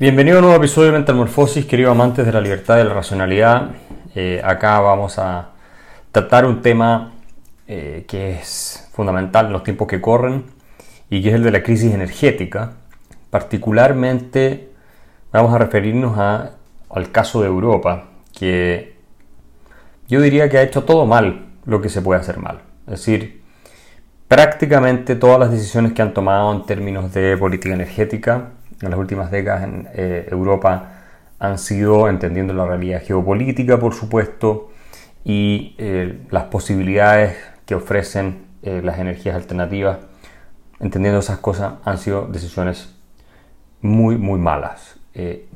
Bienvenido a un nuevo episodio de Metamorfosis, queridos amantes de la libertad y la racionalidad. Eh, acá vamos a tratar un tema eh, que es fundamental en los tiempos que corren y que es el de la crisis energética. Particularmente vamos a referirnos al caso de Europa, que yo diría que ha hecho todo mal lo que se puede hacer mal. Es decir, prácticamente todas las decisiones que han tomado en términos de política energética en las últimas décadas en eh, Europa han sido entendiendo la realidad geopolítica, por supuesto, y eh, las posibilidades que ofrecen eh, las energías alternativas, entendiendo esas cosas, han sido decisiones muy, muy malas.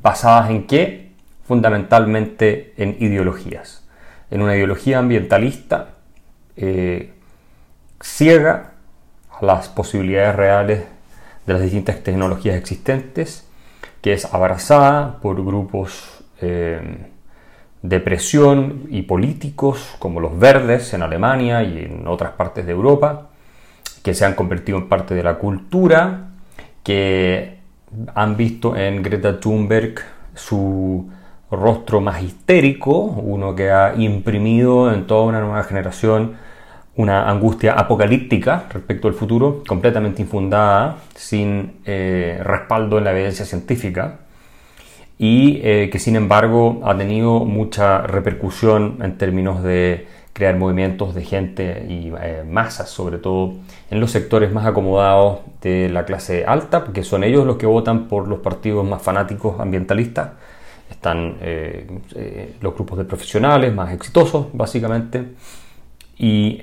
¿Basadas en qué? Fundamentalmente en ideologías. En una ideología ambientalista ciega a las posibilidades reales de las distintas tecnologías existentes, que es abrazada por grupos eh, de presión y políticos como los verdes en Alemania y en otras partes de Europa, que se han convertido en parte de la cultura, que han visto en Greta Thunberg su rostro más histérico, uno que ha imprimido en toda una nueva generación una angustia apocalíptica respecto al futuro, completamente infundada, sin eh, respaldo en la evidencia científica, y eh, que sin embargo ha tenido mucha repercusión en términos de crear movimientos de gente y eh, masas, sobre todo en los sectores más acomodados de la clase alta, porque son ellos los que votan por los partidos más fanáticos ambientalistas. Están los grupos de profesionales más exitosos, básicamente, y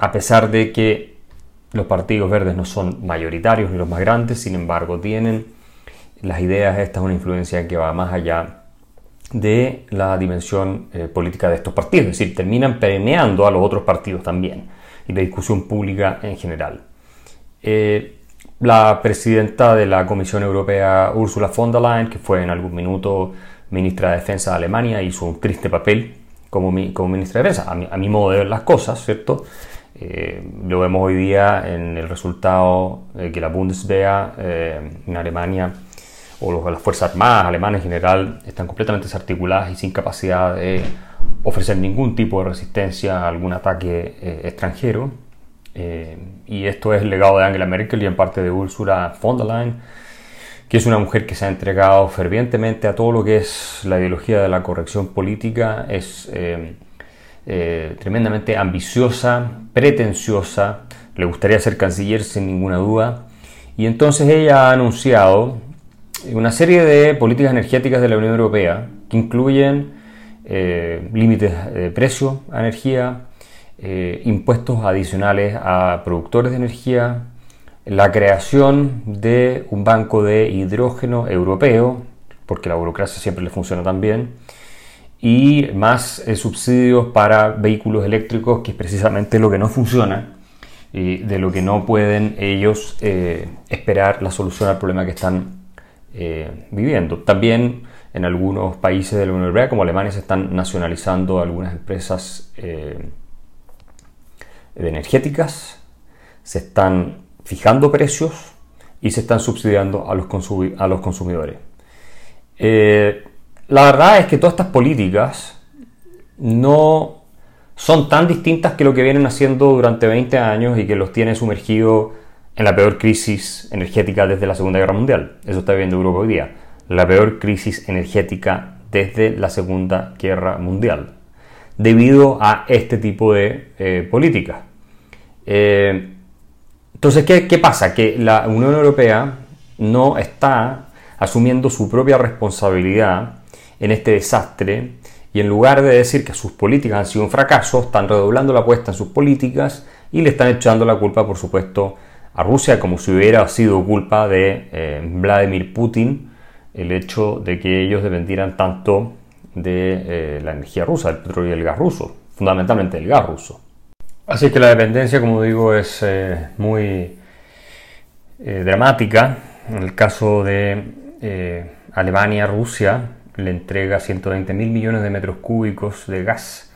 a pesar de que los partidos verdes no son mayoritarios ni los más grandes, sin embargo tienen las ideas, esta es una influencia que va más allá de la dimensión eh, política de estos partidos, es decir, terminan permeando a los otros partidos también y la discusión pública en general. Eh, la presidenta de la Comisión Europea, Ursula von der Leyen, que fue en algún minuto ministra de Defensa de Alemania, hizo un triste papel como, ministra de Defensa, a mi modo de ver las cosas, ¿cierto? Eh, lo vemos hoy día en el resultado de que la Bundeswehr eh, en Alemania o las Fuerzas Armadas alemanas en general están completamente desarticuladas y sin capacidad de ofrecer ningún tipo de resistencia a algún ataque eh, extranjero. y esto es el legado de Angela Merkel y en parte de Ursula von der Leyen, que es una mujer que se ha entregado fervientemente a todo lo que es la ideología de la corrección política. Es eh, tremendamente ambiciosa, pretenciosa, le gustaría ser canciller sin ninguna duda. Y entonces ella ha anunciado una serie de políticas energéticas de la Unión Europea que incluyen eh, límites de precio a energía, eh, impuestos adicionales a productores de energía, la creación de un banco de hidrógeno europeo, porque la burocracia siempre le funciona tan bien, y más eh, subsidios para vehículos eléctricos, que es precisamente lo que no funciona y de lo que no pueden ellos eh, esperar la solución al problema que están eh, viviendo. También en algunos países de la Unión Europea, como Alemania, se están nacionalizando algunas empresas energéticas, se están fijando precios y se están subsidiando a los, a los consumidores. La verdad es que todas estas políticas no son tan distintas que lo que vienen haciendo durante 20 años y que los tiene sumergido en la peor crisis energética desde la Segunda Guerra Mundial. Eso está viendo Europa hoy día. La peor crisis energética desde la Segunda Guerra Mundial. Debido a este tipo de eh, políticas. Eh, entonces, ¿qué, ¿qué pasa? Que la Unión Europea no está asumiendo su propia responsabilidad en este desastre y en lugar de decir que sus políticas han sido un fracaso, están redoblando la apuesta en sus políticas y le están echando la culpa, por supuesto, a Rusia, como si hubiera sido culpa de eh, Vladimir Putin el hecho de que ellos dependieran tanto de eh, la energía rusa, del petróleo y el gas ruso, fundamentalmente el gas ruso. Así que la dependencia, como digo, es eh, muy dramática. En el caso de Alemania, Rusia, le entrega 120 mil millones de metros cúbicos de gas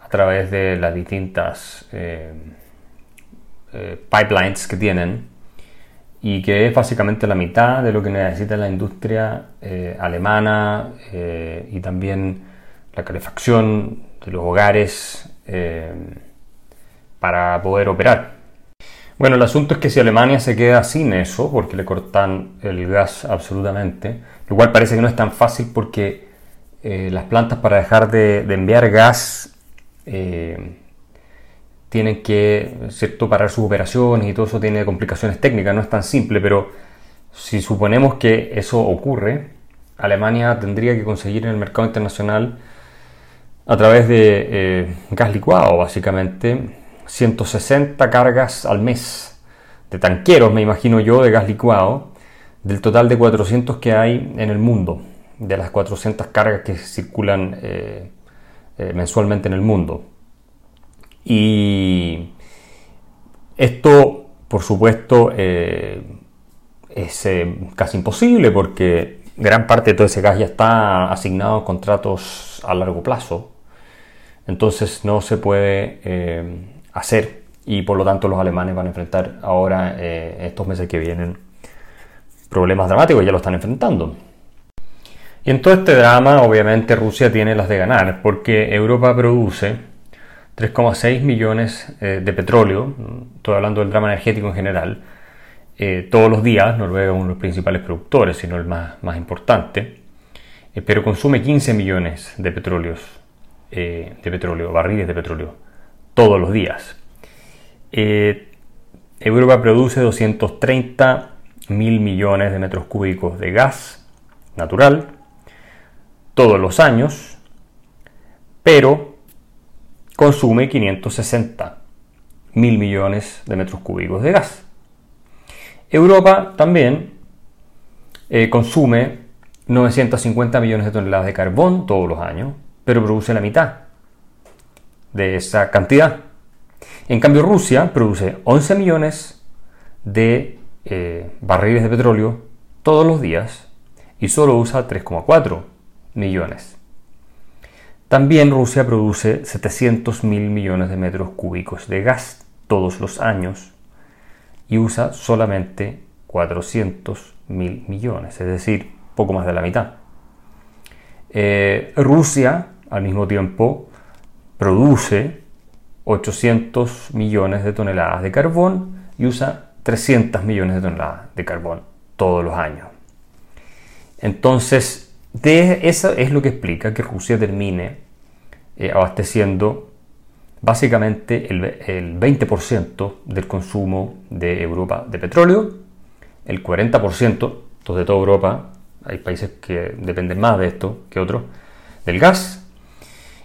a través de las distintas eh, eh, pipelines que tienen y que es básicamente la mitad de lo que necesita la industria eh, alemana y también la calefacción de los hogares para poder operar. Bueno, el asunto es que si Alemania se queda sin eso, porque le cortan el gas absolutamente, lo cual parece que no es tan fácil porque las plantas para dejar de, enviar gas tienen que ¿cierto? parar sus operaciones y todo eso tiene complicaciones técnicas, no es tan simple, pero si suponemos que eso ocurre, Alemania tendría que conseguir en el mercado internacional a través de eh, gas licuado, básicamente, 160 cargas al mes de tanqueros, me imagino yo, de gas licuado, del total de 400 que hay en el mundo, de las 400 cargas que circulan eh, eh, mensualmente en el mundo. Y esto, por supuesto, eh, es casi imposible porque gran parte de todo ese gas ya está asignado a contratos a largo plazo. Entonces no se puede hacer. Y por lo tanto los alemanes van a enfrentar ahora, estos meses que vienen, problemas dramáticos, ya lo están enfrentando. Y en todo este drama, obviamente, Rusia tiene las de ganar, porque Europa produce 3,6 millones eh, de petróleo, estoy hablando del drama energético en general, eh, todos los días, Noruega es uno de los principales productores, sino el más, más importante, eh, pero consume 15 millones de petróleos, de petróleo, barriles de petróleo, todos los días. Europa produce 230 mil millones de metros cúbicos de gas natural todos los años, pero consume 560 mil millones de metros cúbicos de gas. Europa también eh, consume 950 millones de toneladas de carbón todos los años, pero produce la mitad de esa cantidad. En cambio, Rusia produce 11 millones de eh, barriles de petróleo todos los días y solo usa 3,4 millones. También Rusia produce 700 mil millones de metros cúbicos de gas todos los años y usa solamente 400 mil millones, es decir, poco más de la mitad. Eh, Rusia, al mismo tiempo, produce 800 millones de toneladas de carbón y usa 300 millones de toneladas de carbón todos los años. Entonces, eso es lo que explica que Rusia termine eh, abasteciendo básicamente el, 20% del consumo de Europa de petróleo, el 40% de toda Europa, hay países que dependen más de esto que otros, del gas,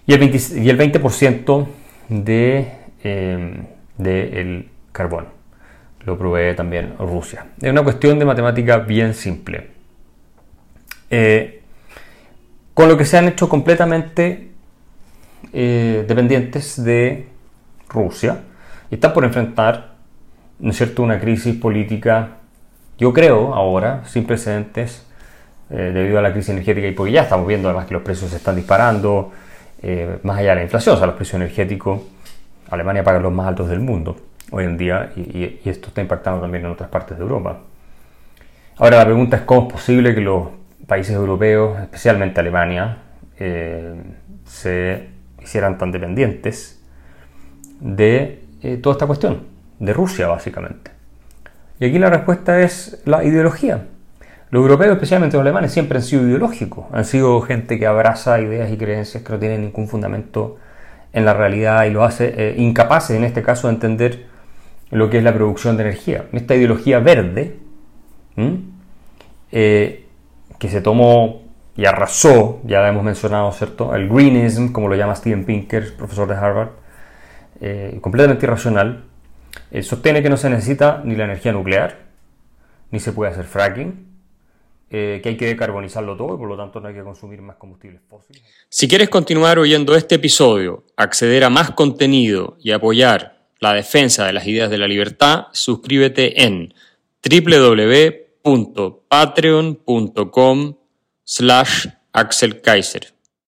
y el 20%, de, eh, carbón. Lo provee también Rusia. Es una cuestión de matemática bien simple. Eh, con lo que se han hecho completamente eh, dependientes de Rusia y están por enfrentar, ¿no es cierto?, una crisis política, yo creo, ahora, sin precedentes, eh, debido a la crisis energética y porque ya estamos viendo además que los precios se están disparando, eh, más allá de la inflación, o sea, los precios energéticos, Alemania paga los más altos del mundo hoy en día y, esto está impactando también en otras partes de Europa. Ahora la pregunta es cómo es posible que los países europeos, especialmente Alemania, eh, se hicieran tan dependientes de eh, toda esta cuestión, de Rusia básicamente. Y aquí la respuesta es la ideología. Los europeos, especialmente los alemanes, siempre han sido ideológicos, han sido gente que abraza ideas y creencias que no tienen ningún fundamento en la realidad y lo hace eh, incapaces, en este caso, de entender lo que es la producción de energía. Esta ideología verde que se tomó y arrasó, ya la hemos mencionado, ¿cierto? El greenism, como lo llama Steven Pinker, profesor de Harvard, eh, completamente irracional, eh, sostiene que no se necesita ni la energía nuclear, ni se puede hacer fracking, eh, que hay que decarbonizarlo todo y por lo tanto no hay que consumir más combustibles fósiles. Si quieres continuar oyendo este episodio, acceder a más contenido y apoyar la defensa de las ideas de la libertad, suscríbete en www patreon.com slash Axel Kaiser.